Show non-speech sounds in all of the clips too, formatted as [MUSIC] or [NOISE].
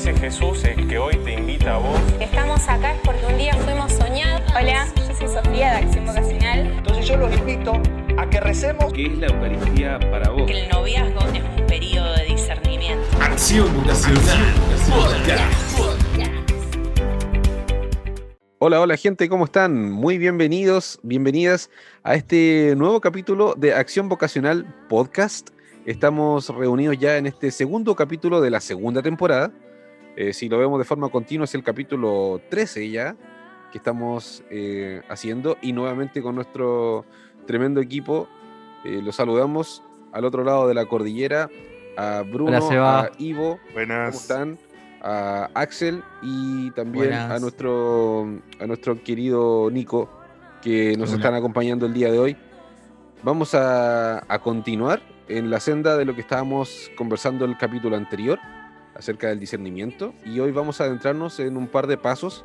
Ese Jesús es que hoy te invita a vos. Estamos acá es porque un día fuimos soñados. Hola, yo soy Sofía de Acción Vocacional. Entonces yo los invito a que recemos. ¿Qué es la Eucaristía para vos? Que el noviazgo es un periodo de discernimiento. Acción Vocacional Podcast. Hola, hola gente, ¿cómo están? Muy bienvenidos, bienvenidas a este nuevo capítulo de Acción Vocacional Podcast. Estamos reunidos ya en este segundo capítulo de la segunda temporada. Eh, si lo vemos de forma continua es el capítulo 13 ya que estamos eh, haciendo y nuevamente con nuestro tremendo equipo. Eh, los saludamos al otro lado de la cordillera a Bruno, Hola, a Ivo, Buenas. ¿cómo están? A Axel y también Buenas. a nuestro, a nuestro querido Nico que nos Hola. están acompañando el día de hoy. Vamos a, a continuar en la senda de lo que estábamos conversando el capítulo anterior acerca del discernimiento y hoy vamos a adentrarnos en un par de pasos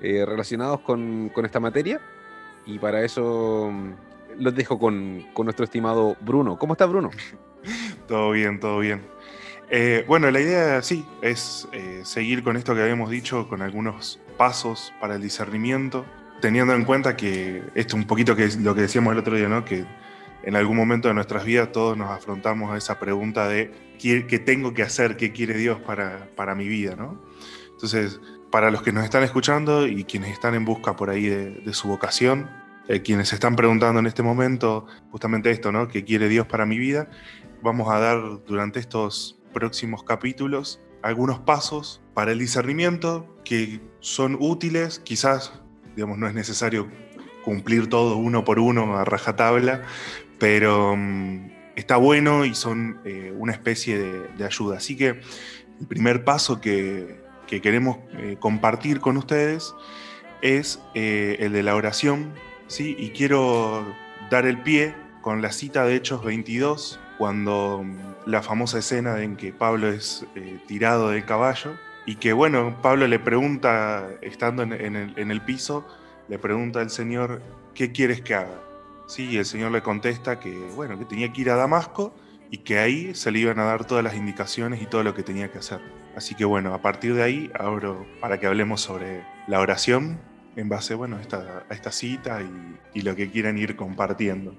eh, relacionados con, con esta materia y para eso mm, los dejo con, con nuestro estimado Bruno. ¿Cómo está Bruno? [LAUGHS] Todo bien, todo bien. Eh, bueno, la idea sí es eh, seguir con esto que habíamos dicho, con algunos pasos para el discernimiento, teniendo en cuenta que esto un poquito que es lo que decíamos el otro día, ¿no? Que en algún momento de nuestras vidas todos nos afrontamos a esa pregunta de ¿qué, tengo que hacer? ¿Qué quiere Dios para, para mi vida? ¿no? Entonces, para los que nos están escuchando y quienes están en busca por ahí de, de su vocación, eh, quienes están preguntando en este momento justamente esto, ¿no? ¿Qué quiere Dios para mi vida? Vamos a dar durante estos próximos capítulos algunos pasos para el discernimiento que son útiles, quizás, digamos, no es necesario cumplir todo uno por uno a rajatabla, pero mm, está bueno y son eh, una especie de, ayuda. Así que el primer paso que, que queremos eh, compartir con ustedes es eh, el de la oración, ¿sí? Y quiero dar el pie con la cita de Hechos 22, cuando mm, la famosa escena en que Pablo es tirado del caballo y que, bueno, Pablo le pregunta, estando en el, en el piso, le pregunta al Señor, ¿qué quieres que haga? Sí, y el Señor le contesta que, bueno, que tenía que ir a Damasco y que ahí se le iban a dar todas las indicaciones y todo lo que tenía que hacer. Así que bueno, a partir de ahí abro para que hablemos sobre la oración en base bueno, a, esta, cita y, lo que quieran ir compartiendo.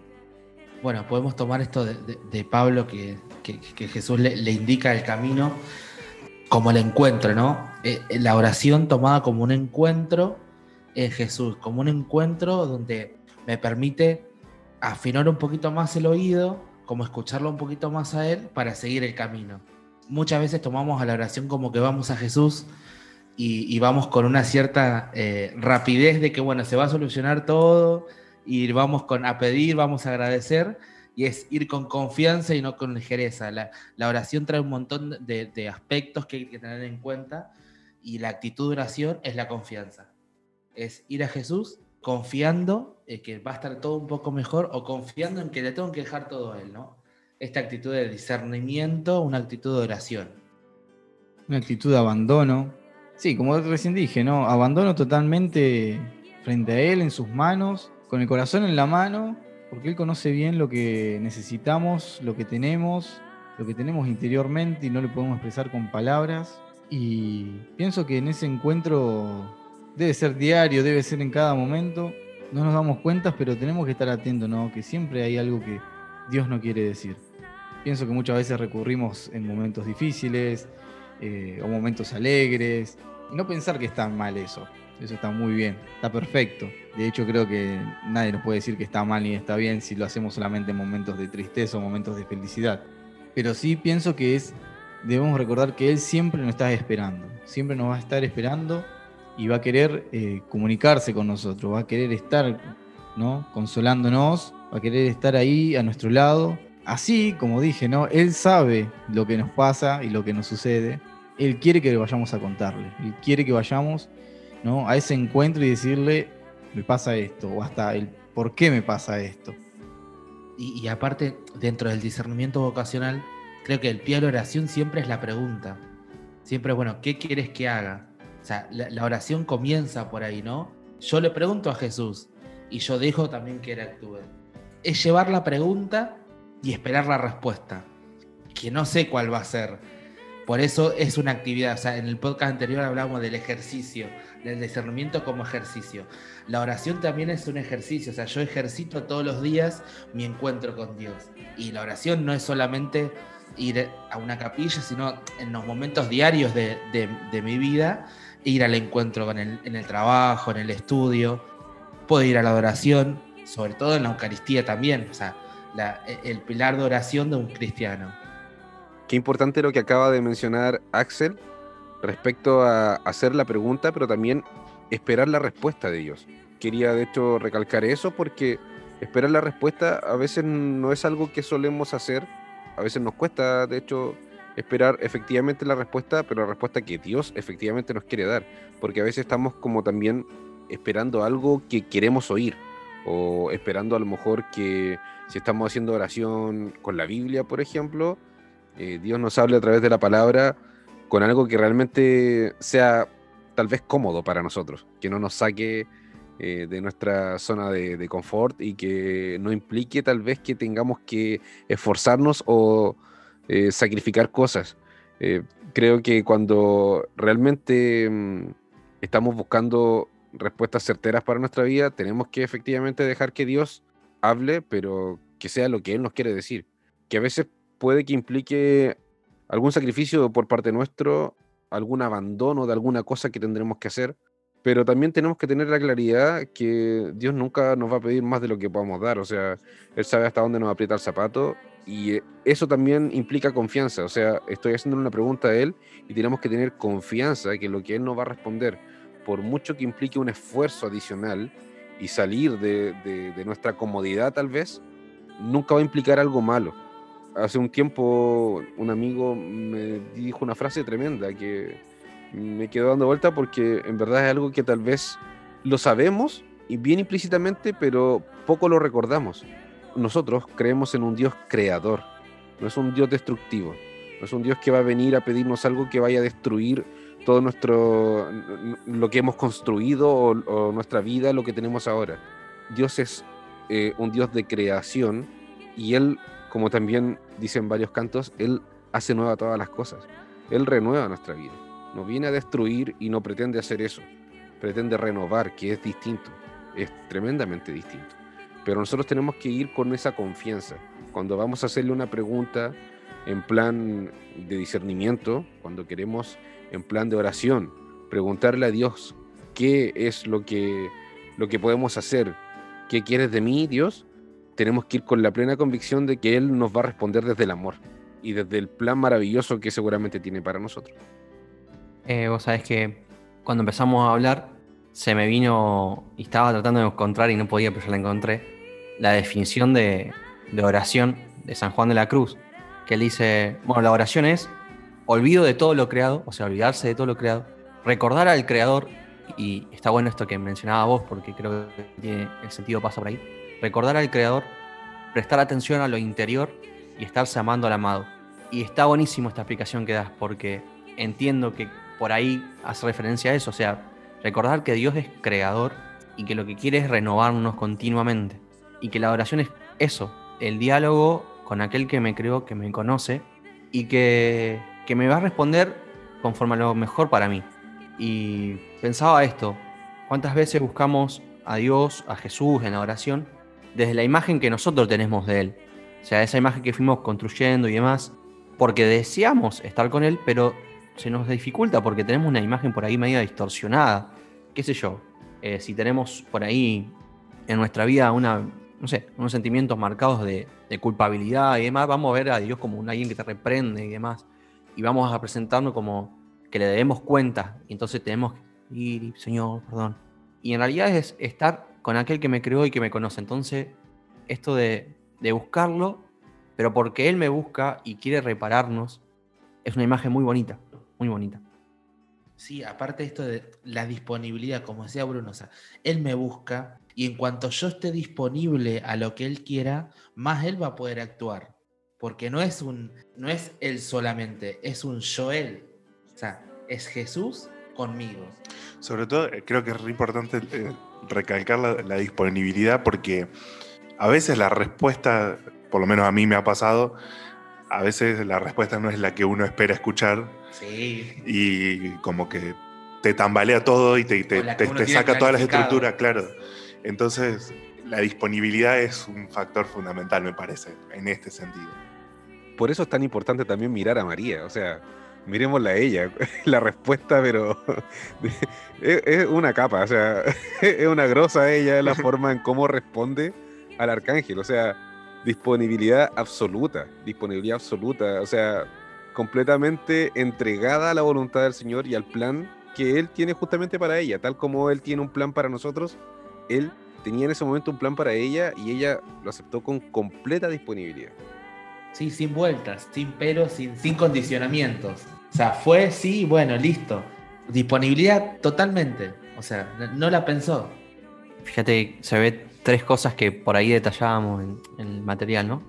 Bueno, podemos tomar esto de, Pablo que, que- Jesús le, le indica el camino como el encuentro, ¿no? Eh, eh, la oración tomada como un encuentro en Jesús, como un encuentro donde me permite afinar un poquito más el oído, como escucharlo un poquito más a Él para seguir el camino. Muchas veces tomamos a la oración como que vamos a Jesús y, vamos con una cierta eh, rapidez de que, bueno, se va a solucionar todo y vamos con, a pedir, vamos a agradecer, y es ir con confianza y no con ligereza. La, la oración trae un montón de, de aspectos que hay que tener en cuenta, y la actitud de oración es la confianza. Es ir a Jesús confiando en que va a estar todo un poco mejor o confiando en que le tengo que dejar todo a Él, ¿no? Esta actitud de discernimiento, una actitud de oración. Una actitud de abandono. Sí, como recién dije, ¿no? Abandono totalmente frente a Él, en sus manos, con el corazón en la mano, porque Él conoce bien lo que necesitamos, lo que tenemos, lo que tenemos interiormente y no lo podemos expresar con palabras. Y pienso que en ese encuentro debe ser diario, debe ser en cada momento. No nos damos cuenta, pero tenemos que estar atentos, ¿no? Que siempre hay algo que Dios no quiere decir. Pienso que muchas veces recurrimos en momentos difíciles eh, o momentos alegres y no pensar que está mal eso. Eso está muy bien, está perfecto. De hecho, creo que nadie nos puede decir que está mal ni está bien si lo hacemos solamente en momentos de tristeza o momentos de felicidad. Pero sí pienso que es, debemos recordar que Él siempre nos está esperando, siempre nos va a estar esperando y va a querer eh, comunicarse con nosotros, va a querer estar ¿no? consolándonos, va a querer estar ahí a nuestro lado. Así, como dije, ¿no? Él sabe lo que nos pasa y lo que nos sucede. Él quiere que vayamos a contarle. Él quiere que vayamos ¿no? a ese encuentro y decirle, me pasa esto, o hasta el por qué me pasa esto. Y, aparte, dentro del discernimiento vocacional, creo que el pie de la oración siempre es la pregunta. Siempre bueno, ¿qué quieres que haga? La, oración comienza por ahí, ¿no? Yo le pregunto a Jesús y yo dejo también que él actúe. Es llevar la pregunta y esperar la respuesta. Que no sé cuál va a ser. Por eso es una actividad. O sea, en el podcast anterior hablábamos del ejercicio, del discernimiento como ejercicio. La oración también es un ejercicio. O sea, yo ejercito todos los días mi encuentro con Dios. Y la oración no es solamente ir a una capilla, sino en los momentos diarios de, mi vida, ir al encuentro con el, en el trabajo, en el estudio. Puedo ir a la oración, sobre todo en la Eucaristía también. O sea, el pilar de oración de un cristiano. Qué importante lo que acaba de mencionar Axel respecto a hacer la pregunta, pero también esperar la respuesta de Dios. Quería de hecho recalcar eso porque esperar la respuesta a veces no es algo que solemos hacer, a veces nos cuesta de hecho esperar efectivamente la respuesta, pero la respuesta que Dios efectivamente nos quiere dar, porque a veces estamos como también esperando algo que queremos oír. O esperando a lo mejor que si estamos haciendo oración con la Biblia, por ejemplo, eh, Dios nos hable a través de la palabra con algo que realmente sea tal vez cómodo para nosotros, que no nos saque eh, de nuestra zona de, confort y que no implique tal vez que tengamos que esforzarnos o eh, sacrificar cosas. creo que cuando realmente mm, estamos buscando respuestas certeras para nuestra vida, tenemos que efectivamente dejar que Dios hable, pero que sea lo que Él nos quiere decir. Que a veces puede que implique algún sacrificio por parte nuestro, algún abandono de alguna cosa que tendremos que hacer, pero también tenemos que tener la claridad que Dios nunca nos va a pedir más de lo que podamos dar, o sea, Él sabe hasta dónde nos aprieta el zapato y eso también implica confianza, o sea, estoy haciendo una pregunta a Él y tenemos que tener confianza que lo que Él nos va a responder, por mucho que implique un esfuerzo adicional y salir de, de nuestra comodidad tal vez, nunca va a implicar algo malo. Hace un tiempo un amigo me dijo una frase tremenda que me quedó dando vuelta porque en verdad es algo que tal vez lo sabemos y bien implícitamente, pero poco lo recordamos. Nosotros creemos en un Dios creador, no es un Dios destructivo, no es un Dios que va a venir a pedirnos algo que vaya a destruir todo nuestro lo que hemos construido o, nuestra vida, lo que tenemos ahora. Dios es eh, un Dios de creación y Él, como también dicen varios cantos, Él hace nueva todas las cosas. Él renueva nuestra vida. No viene a destruir y no pretende hacer eso. Pretende renovar, que es distinto. Es tremendamente distinto. Pero nosotros tenemos que ir con esa confianza. Cuando vamos a hacerle una pregunta en plan de discernimiento, cuando queremos en plan de oración, preguntarle a Dios qué es lo que, lo que podemos hacer, qué quieres de mí, Dios, tenemos que ir con la plena convicción de que Él nos va a responder desde el amor y desde el plan maravilloso que seguramente tiene para nosotros. Eh, vos sabés que cuando empezamos a hablar, se me vino y estaba tratando de encontrar y no podía, pero ya la encontré, la definición de, oración de San Juan de la Cruz, que él dice, bueno, la oración es olvido de todo lo creado, o sea, olvidarse de todo lo creado, recordar al creador, y está bueno esto que mencionaba vos, porque creo que tiene, el sentido pasa por ahí, recordar al creador, prestar atención a lo interior y estarse amando al amado. Y está buenísimo esta explicación que das, porque entiendo que por ahí hace referencia a eso, o sea, recordar que Dios es creador y que lo que quiere es renovarnos continuamente. Y que la oración es eso, el diálogo con aquel que me creó, que me conoce y que que me va a responder conforme a lo mejor para mí. Y pensaba esto, ¿cuántas veces buscamos a Dios, a Jesús en la oración, desde la imagen que nosotros tenemos de Él? O sea, esa imagen que fuimos construyendo y demás, porque deseamos estar con Él, pero se nos dificulta porque tenemos una imagen por ahí media distorsionada. ¿Qué sé yo? Eh, si tenemos por ahí en nuestra vida una, no sé, unos sentimientos marcados de, culpabilidad y demás, vamos a ver a Dios como un alguien que te reprende y demás y vamos a presentarnos como que le debemos cuenta y entonces tenemos que ir, Señor, perdón. Y en realidad es estar con aquel que me creó y que me conoce. Entonces, esto de, de buscarlo, pero porque Él me busca y quiere repararnos, es una imagen muy bonita, muy bonita. Sí, aparte de esto de la disponibilidad, como decía Bruno, o sea, Él me busca y en cuanto yo esté disponible a lo que Él quiera, más Él va a poder actuar porque no es un no es él solamente, es un Joel. O sea, es Jesús conmigo. Sobre todo, eh, creo que es importante eh, recalcar la, disponibilidad porque a veces la respuesta, por lo menos a mí me ha pasado, a veces la respuesta no es la que uno espera escuchar. Sí. Y como que te tambalea todo y te, te, te, te saca todas las estructuras, claro. Entonces, la disponibilidad es un factor fundamental, me parece, en este sentido. Por eso es tan importante también mirar a María, o sea, miremosla a ella, [LAUGHS] la respuesta, pero [LAUGHS] es, es una capa, o sea, [LAUGHS] es una grosa ella, la forma en cómo responde al arcángel, o sea, disponibilidad absoluta, disponibilidad absoluta, o sea, completamente entregada a la voluntad del Señor y al plan que Él tiene justamente para ella, tal como Él tiene un plan para nosotros, Él tenía en ese momento un plan para ella y ella lo aceptó con completa disponibilidad. Sí, sin vueltas, sin peros, sin, sin condicionamientos. O sea, fue, sí, bueno, listo. Disponibilidad totalmente. O sea, no, no la pensó. Fíjate, se ve tres cosas que por ahí detallábamos en, en, el material, ¿no?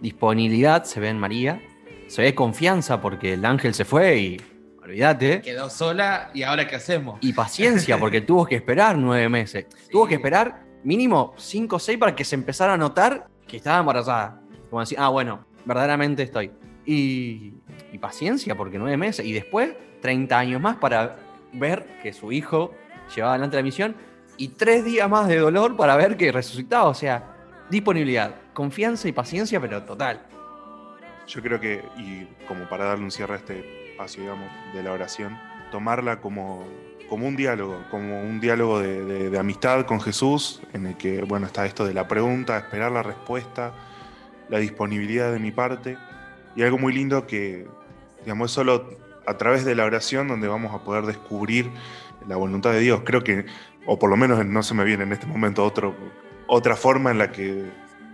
Disponibilidad, se ve en María. Se ve confianza porque el ángel se fue y olvídate. Quedó sola y ahora qué hacemos. Y paciencia porque tuvo que esperar nueve meses. Sí. [LAUGHS] Tuvo que esperar mínimo cinco o seis para que se empezara a notar que estaba embarazada. Como decir, ah, bueno, verdaderamente estoy. Y, y, paciencia, porque nueve meses. Y después, 30 años más para ver que su hijo llevaba adelante la misión. Y tres días más de dolor para ver que resucitaba. O sea, disponibilidad, confianza y paciencia, pero total. Yo creo que, y como para darle un cierre a este espacio, digamos, de la oración, tomarla como, como un diálogo, como un diálogo de, de, amistad con Jesús, en el que, bueno, está esto de la pregunta, esperar la respuesta, la disponibilidad de mi parte. Y algo muy lindo que, digamos, es solo a través de la oración donde vamos a poder descubrir la voluntad de Dios. Creo que, o por lo menos no se me viene en este momento otro, otra forma en la que,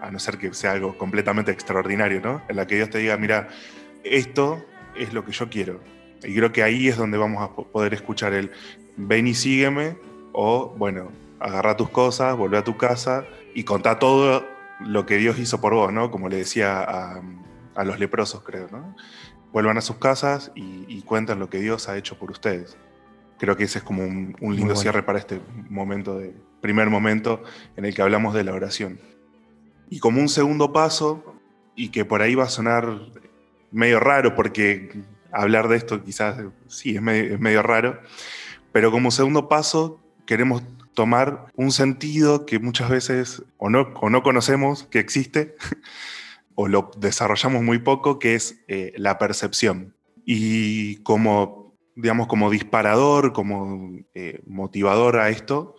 a no ser que sea algo completamente extraordinario, ¿no? En la que Dios te diga, mira, esto es lo que yo quiero. Y creo que ahí es donde vamos a poder escuchar el ven y sígueme, o bueno, agarra tus cosas, vuelve a tu casa y contá todo lo que Dios hizo por vos, ¿no? Como le decía a, a los leprosos, creo, ¿no? Vuelvan a sus casas y, y, cuentan lo que Dios ha hecho por ustedes. Creo que ese es como un, un lindo bueno. cierre para este momento, de, primer momento en el que hablamos de la oración. Y como un segundo paso, y que por ahí va a sonar medio raro, porque hablar de esto quizás sí es medio, es medio raro, pero como segundo paso queremos tomar un sentido que muchas veces o no, o no conocemos que existe, [LAUGHS] o lo desarrollamos muy poco, que es eh, la percepción. Y como, digamos, como disparador, como eh, motivador a esto,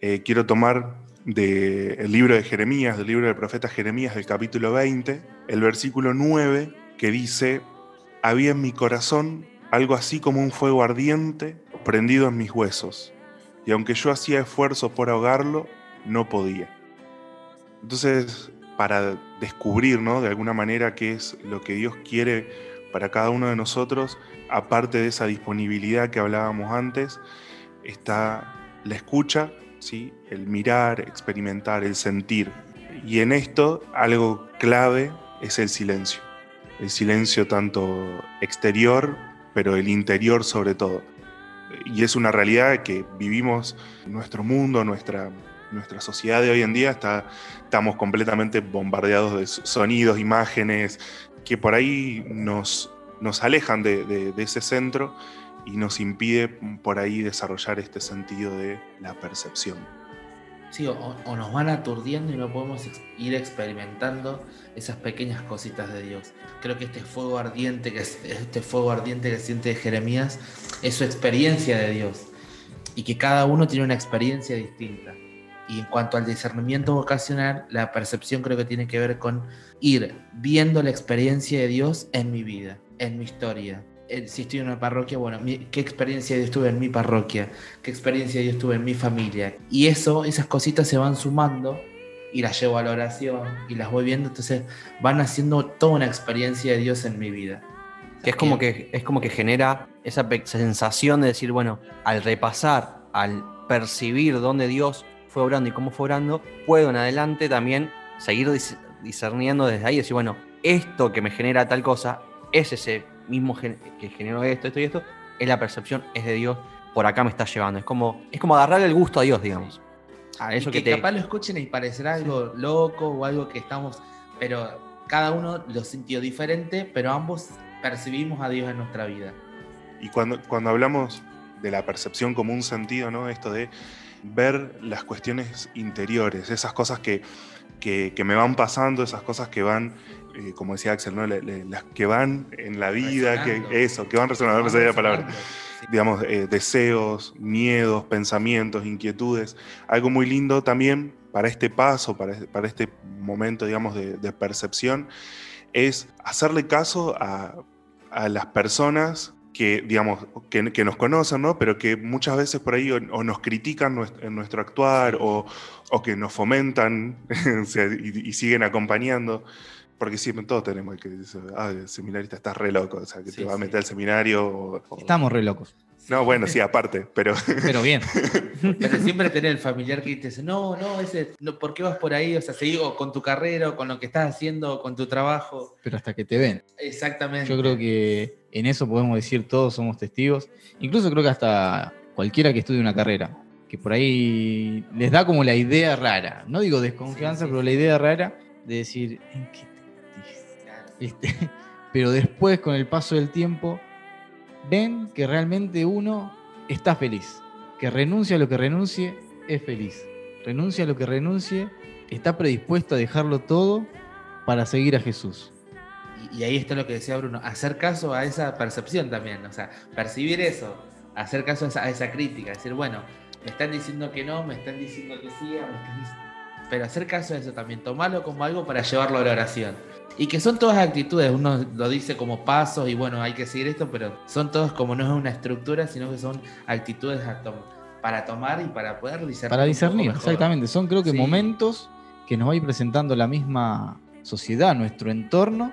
eh, quiero tomar del de libro de Jeremías, del libro del profeta Jeremías, del capítulo 20, el versículo 9, que dice, había en mi corazón algo así como un fuego ardiente prendido en mis huesos, y aunque yo hacía esfuerzo por ahogarlo, no podía. Entonces, para descubrir, ¿no? De alguna manera qué es lo que Dios quiere para cada uno de nosotros, aparte de esa disponibilidad que hablábamos antes, está la escucha, ¿sí? El mirar, experimentar, el sentir. Y en esto, algo clave es el silencio. El silencio tanto exterior, pero el interior sobre todo. Y es una realidad que vivimos nuestro mundo, nuestra nuestra sociedad de hoy en día está, estamos completamente bombardeados de sonidos, imágenes, que por ahí nos, nos alejan de, ese centro y nos impide por ahí desarrollar este sentido de la percepción. Sí, o, nos van aturdiendo y no podemos ir experimentando esas pequeñas cositas de Dios. Creo que este fuego ardiente que este fuego ardiente que siente Jeremías es su experiencia de Dios y que cada uno tiene una experiencia distinta. Y en cuanto al discernimiento vocacional, la percepción creo que tiene que ver con ir viendo la experiencia de Dios en mi vida, en mi historia. Si estoy en una parroquia, bueno, ¿qué experiencia de Dios tuve en mi parroquia? ¿Qué experiencia de Dios tuve en mi familia? Y eso, esas cositas se van sumando y las llevo a la oración y las voy viendo, entonces van haciendo toda una experiencia de Dios en mi vida. Que es como que, es como que genera esa sensación de decir, bueno, al repasar, al percibir dónde Dios fue obrando y cómo fue obrando, puedo en adelante también seguir discerniendo desde ahí y decir, bueno, esto que me genera tal cosa es ese mismo que generó esto, esto y esto, es la percepción, es de Dios, por acá me está llevando. Es como, es como agarrarle el gusto a Dios, digamos. A eso y que, que te... capaz lo escuchen y parecerá algo loco o algo que estamos, pero cada uno lo sintió diferente, pero ambos percibimos a Dios en nuestra vida. Y cuando, cuando hablamos de la percepción como un sentido, ¿no? Esto de ver las cuestiones interiores, esas cosas que, que, que me van pasando, esas cosas que van, eh, como decía Axel, ¿no? Le- le- las que van en la vida, que, eso, que van resonando, no me salía la palabra. Sí. digamos, eh, deseos, miedos, pensamientos, inquietudes. Algo muy lindo también para este paso, para, para este momento, digamos, de, de percepción, es hacerle caso a, a las personas que, digamos, que, que nos conocen, ¿no? Pero que muchas veces por ahí o, o nos critican en nuestro actuar o, o que nos fomentan [LAUGHS] y, y siguen acompañando. Porque siempre todos tenemos el que dice, ah, el seminarista estás re loco, o sea, que Sí, te va a meter al seminario. o- o- Estamos re locos. no, bueno, sí, aparte, pero [LAUGHS] Pero bien. Pero siempre tener el familiar que te dice, no, no, ese, no, ¿por qué vas por ahí? O sea, seguí con tu carrera, o con lo que estás haciendo, o con tu trabajo. Pero hasta que te ven. Exactamente. Yo creo que en eso podemos decir todos somos testigos. Incluso creo que hasta cualquiera que estudie una carrera, que por ahí les da como la idea rara. No digo desconfianza, Sí, sí, pero la idea rara de decir, ¿en qué te metiste? ¿Viste? [LAUGHS] Pero después, con el paso del tiempo, ven que realmente uno está feliz. Que renuncia a lo que renuncie, es feliz. Renuncia a lo que renuncie, está predispuesto a dejarlo todo para seguir a Jesús. Y, ahí está lo que decía Bruno, hacer caso a esa percepción también, o sea, percibir eso, hacer caso a esa, a esa crítica, decir, bueno, me están diciendo que no, me están diciendo que sí, me están dic- pero hacer caso a eso también, tomarlo como algo para llevarlo a la oración. Y que son todas actitudes, uno lo dice como pasos y bueno, hay que seguir esto, pero son todos como no es una estructura, sino que son actitudes a tom- para tomar y para poder discernir. Para discernir, exactamente. Son creo que Sí. momentos que nos va a ir presentando la misma sociedad, nuestro entorno.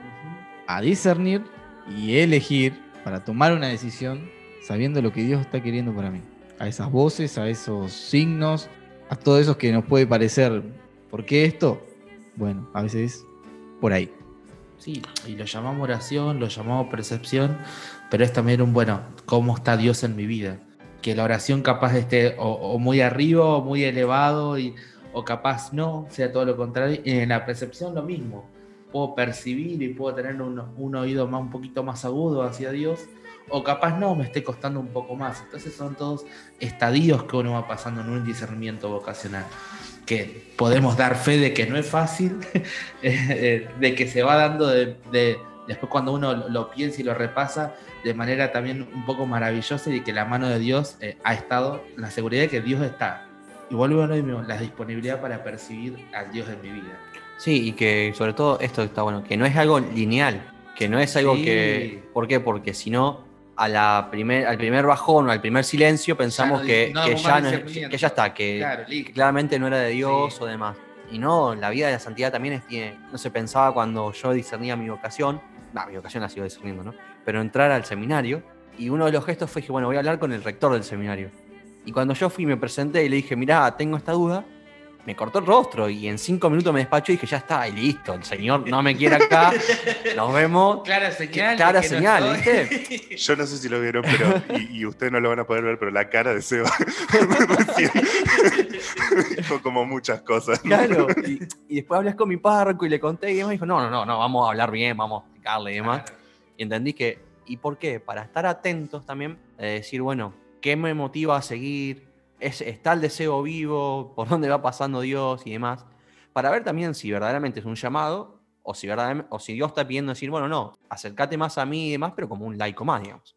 A discernir y elegir para tomar una decisión sabiendo lo que Dios está queriendo para mí. A esas voces, a esos signos, a todo eso que nos puede parecer, ¿por qué esto? Bueno, a veces por ahí. Sí, y lo llamamos oración, lo llamamos percepción, pero es también un, bueno, ¿cómo está Dios en mi vida? Que la oración capaz esté o, muy arriba o muy elevado, y, o capaz no, sea todo lo contrario. En la percepción lo mismo. Puedo percibir y puedo tener un, oído más, un poquito más agudo hacia Dios, o capaz no, me esté costando un poco más. Entonces son todos estadios que uno va pasando en un discernimiento vocacional que podemos dar fe de que no es fácil, [LAUGHS] eh, de que se va dando de, de- después cuando uno lo, piensa y lo repasa de manera también un poco maravillosa y que la mano de Dios eh, ha estado, la seguridad de que Dios está. Y vuelvo a lo mismo, la disponibilidad para percibir al Dios en mi vida. Sí, y que sobre todo esto está bueno, que no es algo lineal, que no es algo Sí. que... ¿Por qué? Porque si no, a la primer, al primer bajón o al primer silencio pensamos no que, no que ya no que ya está, que, Claro, que claramente no era de Dios Sí. o demás. Y no, la vida de la santidad también es, tiene, no se pensaba cuando yo discernía mi vocación, no, mi vocación la sigo discerniendo, ¿no? Pero entrar al seminario y uno de los gestos fue que, bueno, voy a hablar con el rector del seminario. Y cuando yo fui, me presenté y le dije, mirá, tengo esta duda, me cortó el rostro y en cinco minutos me despachó y dije, ya está, y listo, el señor no me quiere acá, [LAUGHS] nos vemos. Clara señal. de Clara no señal. ¿viste? [LAUGHS] yo no sé si lo vieron, pero, y, y ustedes no lo van a poder ver, pero la cara de Seba [LAUGHS] dijo como muchas cosas. Claro. Y, y después hablé con mi párroco y le conté y demás. Dijo, no, no, no, no, vamos a hablar bien, vamos a explicarle y demás. Claro. Y entendí que, ¿y por qué? Para estar atentos también, de decir, bueno, ¿qué me motiva a seguir? ¿Es, ¿Está el deseo vivo? ¿Por dónde va pasando Dios y demás? Para ver también si verdaderamente es un llamado o si, verdaderamente, o si Dios está pidiendo decir, bueno, no, acércate más a mí y demás, pero como un laico más, digamos.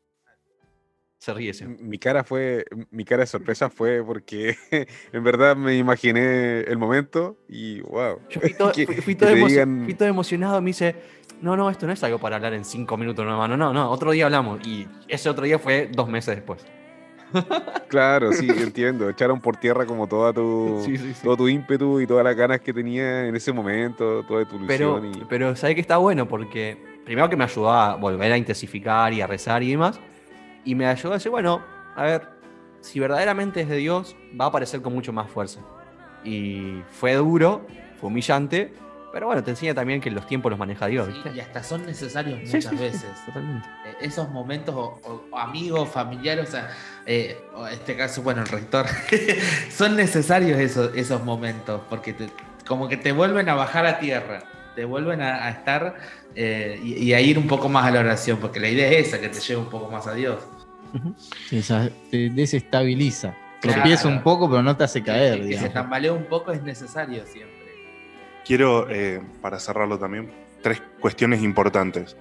Se ríe ese. Mi cara fue, mi cara de sorpresa fue porque [LAUGHS] en verdad me imaginé el momento y wow. Yo fui todo, [LAUGHS] Que- fui- fui todo emo- digan- fui todo emocionado. Me dice, no, no, esto no es algo para hablar en cinco minutos, no, hermano. No, no, otro día hablamos. Y ese otro día fue dos meses después. Claro, sí, entiendo. Echaron por tierra como toda tu, [LAUGHS] Sí, sí, sí. todo tu ímpetu y todas las ganas que tenía en ese momento, toda tu Pero, ilusión. y- pero ¿sabes que está bueno? Porque primero que me ayudó a volver a intensificar y a rezar y demás. Y me ayudó a decir, bueno, a ver, si verdaderamente es de Dios, va a aparecer con mucho más fuerza. Y fue duro, fue humillante, pero bueno, te enseña también que los tiempos los maneja Dios, Sí, y hasta son necesarios muchas sí, sí, veces. Totalmente. Eh, esos momentos, o, amigos, familiares, o sea, eh, o en este caso, bueno, el rector, [LAUGHS] son necesarios esos, esos momentos, porque te- como que te vuelven a bajar a tierra. te vuelven a, estar eh, y, a ir un poco más a la oración, porque la idea es esa, que te lleve un poco más a Dios. te desestabiliza. Tropieza un poco, pero no te hace caer. Que, que se tambalea un poco es necesario siempre. Quiero, eh, para cerrarlo también, tres cuestiones importantes.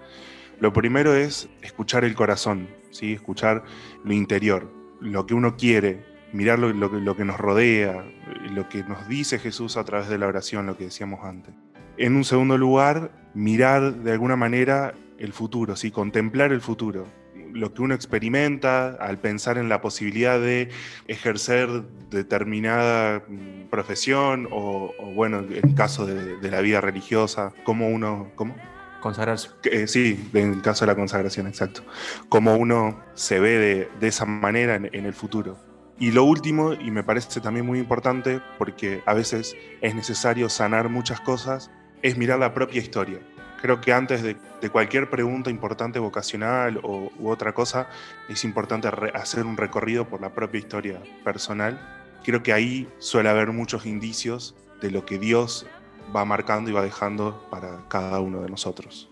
Lo primero es escuchar el corazón, ¿sí? escuchar lo interior, lo que uno quiere, mirar lo, lo, que nos rodea, lo que nos dice Jesús a través de la oración, lo que decíamos antes. En un segundo lugar, mirar de alguna manera el futuro, ¿sí? contemplar el futuro, lo que uno experimenta al pensar en la posibilidad de ejercer determinada mm, profesión o, bueno, en el caso de, la vida religiosa, cómo uno... ¿Cómo? Consagrarse. Eh, sí, en el caso de la consagración, exacto. Cómo uno se ve de, esa manera en, el futuro. Y lo último, y me parece también muy importante, porque a veces es necesario sanar muchas cosas, es mirar la propia historia. Creo que antes de, cualquier pregunta importante vocacional o, u otra cosa, es importante hacer un recorrido por la propia historia personal. Creo que ahí suele haber muchos indicios de lo que Dios va marcando y va dejando para cada uno de nosotros.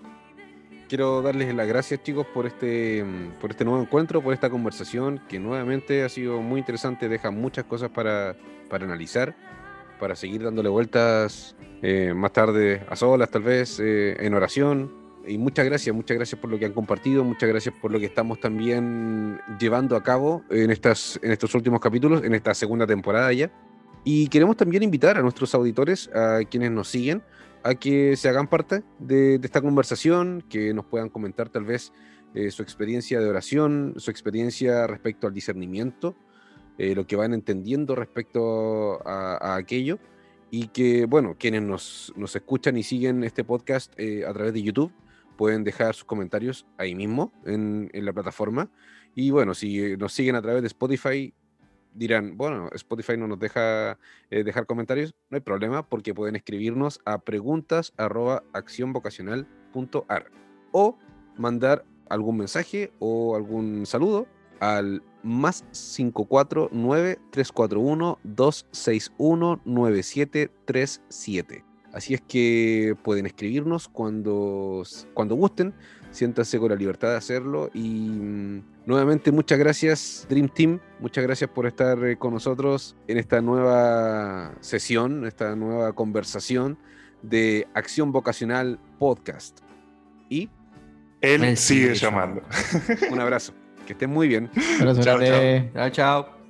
Quiero darles las gracias chicos por este, por este nuevo encuentro, por esta conversación que nuevamente ha sido muy interesante, deja muchas cosas para, para analizar, para seguir dándole vueltas eh, más tarde a solas tal vez, eh, en oración. Y muchas gracias, muchas gracias por lo que han compartido, muchas gracias por lo que estamos también llevando a cabo en, estas, en estos últimos capítulos, en esta segunda temporada ya. Y queremos también invitar a nuestros auditores, a quienes nos siguen, a que se hagan parte de, esta conversación, que nos puedan comentar tal vez eh, su experiencia de oración, su experiencia respecto al discernimiento, eh, lo que van entendiendo respecto a, aquello. Y que, bueno, quienes nos, nos, escuchan y siguen este podcast eh, a través de YouTube pueden dejar sus comentarios ahí mismo en, en la plataforma. Y bueno, si nos siguen a través de Spotify, dirán, bueno, Spotify no nos deja eh, dejar comentarios, no hay problema porque pueden escribirnos a preguntas arroba o mandar algún mensaje o algún saludo al más 549 341 261 9737. Así es que pueden escribirnos cuando, cuando gusten, siéntanse con la libertad de hacerlo y mm, nuevamente muchas gracias Dream Team, muchas gracias por estar eh, con nosotros en esta nueva sesión, esta nueva conversación de Acción Vocacional Podcast. Y él sigue llamando. Un abrazo, que estén muy bien. chao, chao. chao.